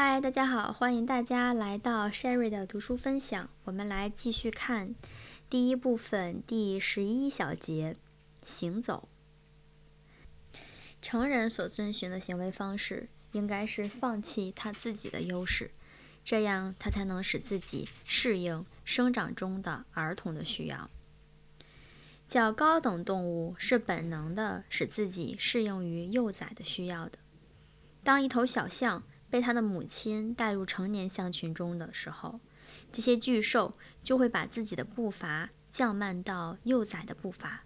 嗨，大家好，欢迎大家来到 Sherry 的读书分享。我们来继续看第一部分第十一小节：行走。成人所遵循的行为方式，应该是放弃他自己的优势，这样他才能使自己适应生长中的儿童的需要。较高等动物是本能的使自己适应于幼崽的需要的。当一头小象。被他的母亲带入成年象群中的时候，这些巨兽就会把自己的步伐降慢到幼崽的步伐。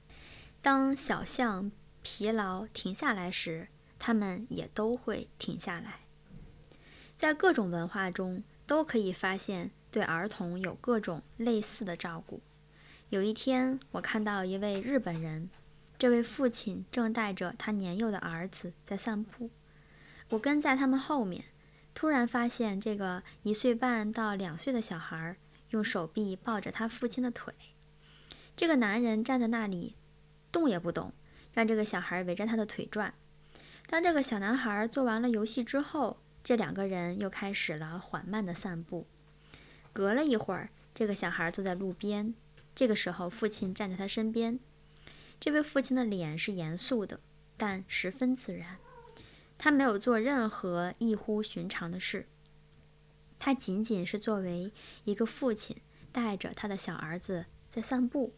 当小象疲劳停下来时，它们也都会停下来。在各种文化中都可以发现对儿童有各种类似的照顾。有一天，我看到一位日本人，这位父亲正带着他年幼的儿子在散步，我跟在他们后面。突然发现，这个一岁半到两岁的小孩用手臂抱着他父亲的腿。这个男人站在那里，动也不动，让这个小孩围着他的腿转。当这个小男孩做完了游戏之后，这两个人又开始了缓慢的散步。隔了一会儿，这个小孩坐在路边，这个时候父亲站在他身边。这位父亲的脸是严肃的，但十分自然。他没有做任何异乎寻常的事，他仅仅是作为一个父亲带着他的小儿子在散步。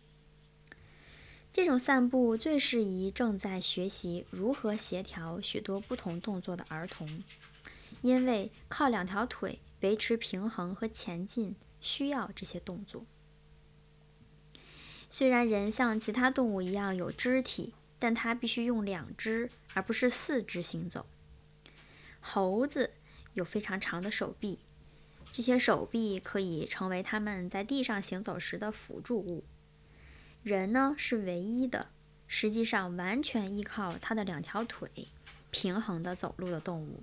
这种散步最适宜正在学习如何协调许多不同动作的儿童，因为靠两条腿维持平衡和前进需要这些动作。虽然人像其他动物一样有肢体，但他必须用两只而不是四肢行走。猴子有非常长的手臂，这些手臂可以成为他们在地上行走时的辅助物。人呢是唯一的，实际上完全依靠他的两条腿平衡的走路的动物。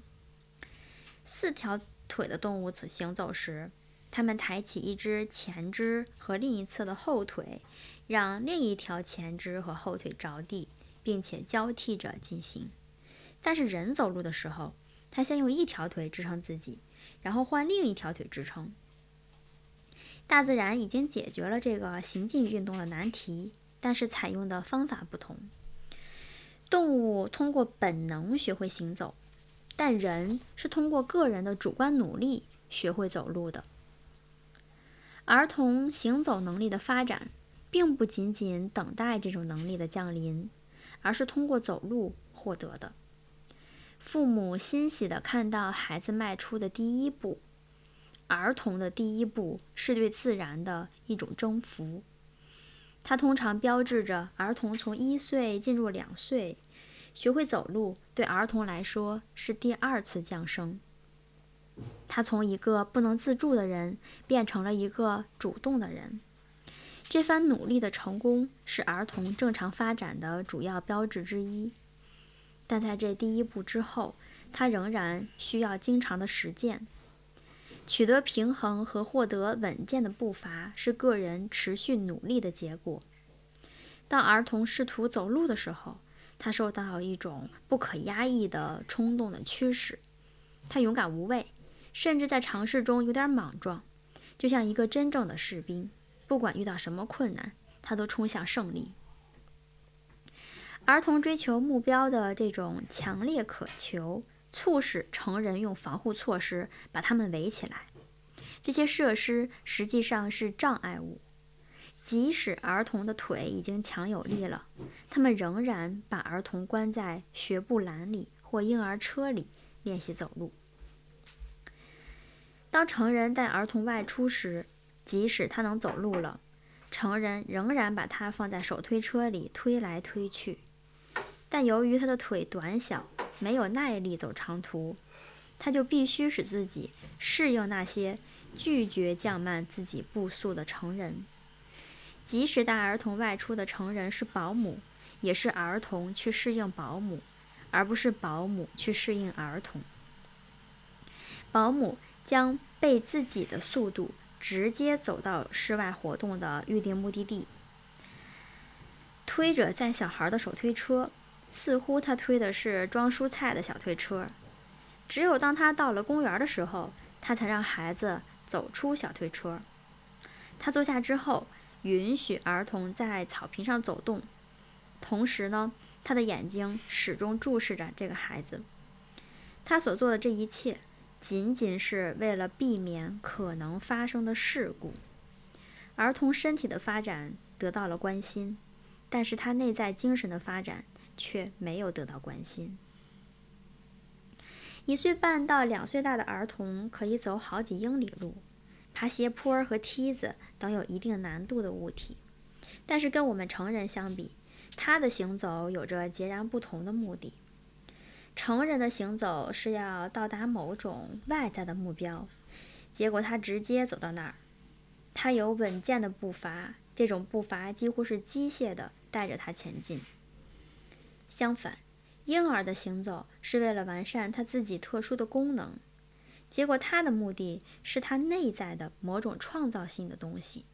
四条腿的动物此行走时，他们抬起一只前肢和另一侧的后腿，让另一条前肢和后腿着地，并且交替着进行。但是人走路的时候，他先用一条腿支撑自己，然后换另一条腿支撑。大自然已经解决了这个行进运动的难题，但是采用的方法不同。动物通过本能学会行走，但人是通过个人的主观努力学会走路的。儿童行走能力的发展，并不仅仅等待这种能力的降临，而是通过走路获得的。父母欣喜地看到孩子迈出的第一步。儿童的第一步是对自然的一种征服，它通常标志着儿童从一岁进入两岁。学会走路对儿童来说是第二次降生，他从一个不能自助的人变成了一个主动的人。这番努力的成功是儿童正常发展的主要标志之一。但在这第一步之后，他仍然需要经常的实践。取得平衡和获得稳健的步伐是个人持续努力的结果。当儿童试图走路的时候，他受到一种不可压抑的冲动的驱使。他勇敢无畏，甚至在尝试中有点莽撞，就像一个真正的士兵。不管遇到什么困难，他都冲向胜利。儿童追求目标的这种强烈渴求，促使成人用防护措施把他们围起来。这些设施实际上是障碍物。即使儿童的腿已经强有力了，他们仍然把儿童关在学步栏里或婴儿车里练习走路。当成人带儿童外出时，即使他能走路了，成人仍然把他放在手推车里推来推去。但由于他的腿短小，没有耐力走长途，他就必须使自己适应那些拒绝降慢自己步速的成人。即使带儿童外出的成人是保姆，也是儿童去适应保姆，而不是保姆去适应儿童。保姆将被自己的速度直接走到室外活动的预定目的地，推着载小孩的手推车。似乎他推的是装蔬菜的小推车，只有当他到了公园的时候，他才让孩子走出小推车。他坐下之后，允许儿童在草坪上走动，同时呢，他的眼睛始终注视着这个孩子。他所做的这一切，仅仅是为了避免可能发生的事故。儿童身体的发展得到了关心，但是他内在精神的发展却没有得到关心。一岁半到两岁大的儿童可以走好几英里路，爬斜坡和梯子等有一定难度的物体，但是跟我们成人相比，他的行走有着截然不同的目的。成人的行走是要到达某种外在的目标，结果他直接走到那儿。他有稳健的步伐，这种步伐几乎是机械的带着他前进。相反，婴儿的行走是为了完善他自己特殊的功能，结果他的目的是他内在的某种创造性的东西。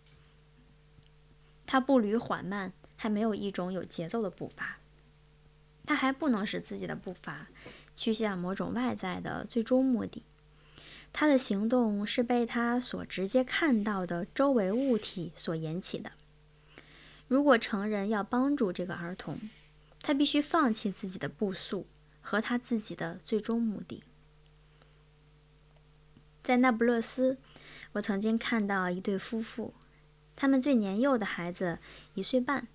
他步履缓慢，还没有一种有节奏的步伐，他还不能使自己的步伐趋向某种外在的最终目的。他的行动是被他所直接看到的周围物体所引起的。如果成人要帮助这个儿童，他必须放弃自己的步速和他自己的最终目的。在那不勒斯，我曾经看到一对夫妇，他们最年幼的孩子一岁半，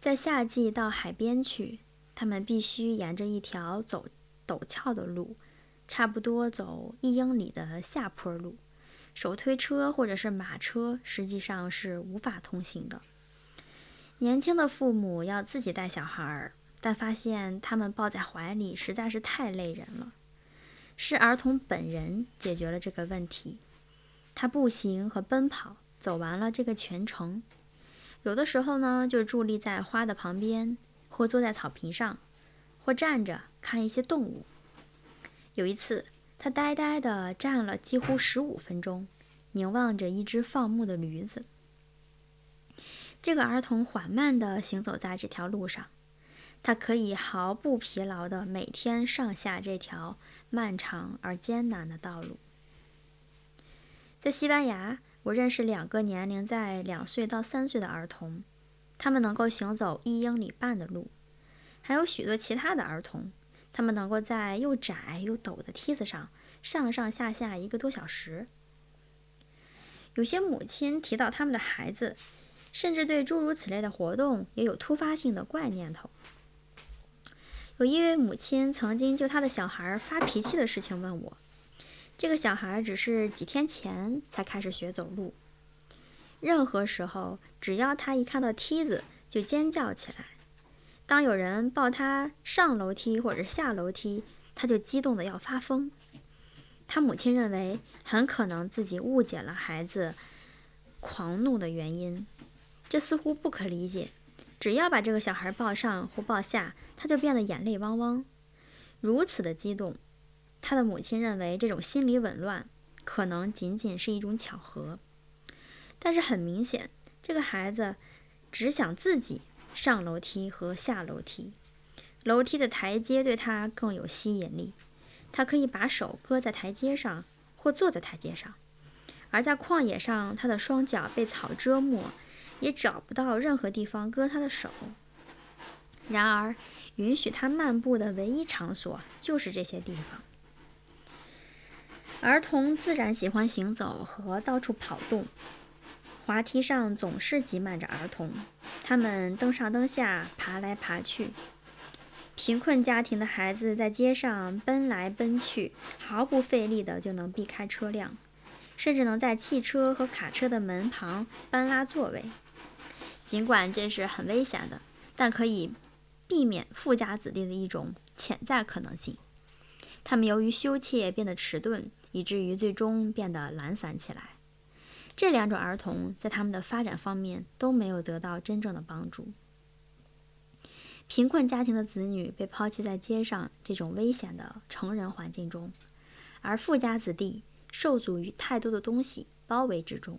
在夏季到海边去，他们必须沿着一条走陡峭的路，差不多走一英里的下坡路，手推车或者是马车实际上是无法通行的。年轻的父母要自己带小孩儿，但发现他们抱在怀里实在是太累人了。是儿童本人解决了这个问题。他步行和奔跑走完了这个全程，有的时候呢就伫立在花的旁边，或坐在草坪上，或站着看一些动物。有一次，他呆呆地站了几乎十五分钟，凝望着一只放牧的驴子。这个儿童缓慢地行走在这条路上，他可以毫不疲劳地每天上下这条漫长而艰难的道路。在西班牙，我认识两个年龄在两岁到三岁的儿童，他们能够行走一英里半的路；还有许多其他的儿童，他们能够在又窄又陡的梯子上上上下下一个多小时。有些母亲提到他们的孩子。甚至对诸如此类的活动也有突发性的怪念头。有一位母亲曾经就她的小孩发脾气的事情问我：“这个小孩只是几天前才开始学走路，任何时候只要他一看到梯子就尖叫起来；当有人抱他上楼梯或者下楼梯，他就激动得要发疯。”他母亲认为很可能自己误解了孩子狂怒的原因。这似乎不可理解。只要把这个小孩抱上或抱下，他就变得眼泪汪汪，如此的激动。他的母亲认为这种心理紊乱可能仅仅是一种巧合。但是很明显，这个孩子只想自己上楼梯和下楼梯，楼梯的台阶对他更有吸引力。他可以把手搁在台阶上或坐在台阶上，而在旷野上，他的双脚被草遮没。也找不到任何地方搁他的手。然而，允许他漫步的唯一场所就是这些地方。儿童自然喜欢行走和到处跑动，滑梯上总是挤满着儿童，他们登上登下，爬来爬去。贫困家庭的孩子在街上奔来奔去，毫不费力的就能避开车辆，甚至能在汽车和卡车的门旁搬拉座位。尽管这是很危险的，但可以避免富家子弟的一种潜在可能性。他们由于羞怯变得迟钝，以至于最终变得懒散起来。这两种儿童在他们的发展方面都没有得到真正的帮助。贫困家庭的子女被抛弃在街上这种危险的成人环境中，而富家子弟受阻于太多的东西包围之中。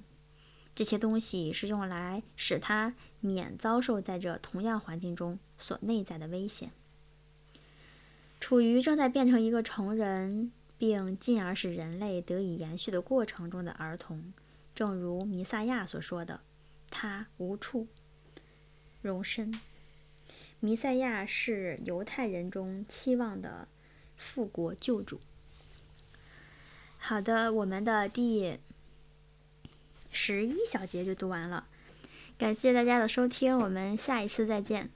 这些东西是用来使他免遭受在这同样环境中所内在的危险。处于正在变成一个成人，并进而使人类得以延续的过程中的儿童，正如弥撒亚所说的，他无处容身。弥赛亚是犹太人中期望的复国救主。好的，我们的第十一小节就读完了，感谢大家的收听，我们下一次再见。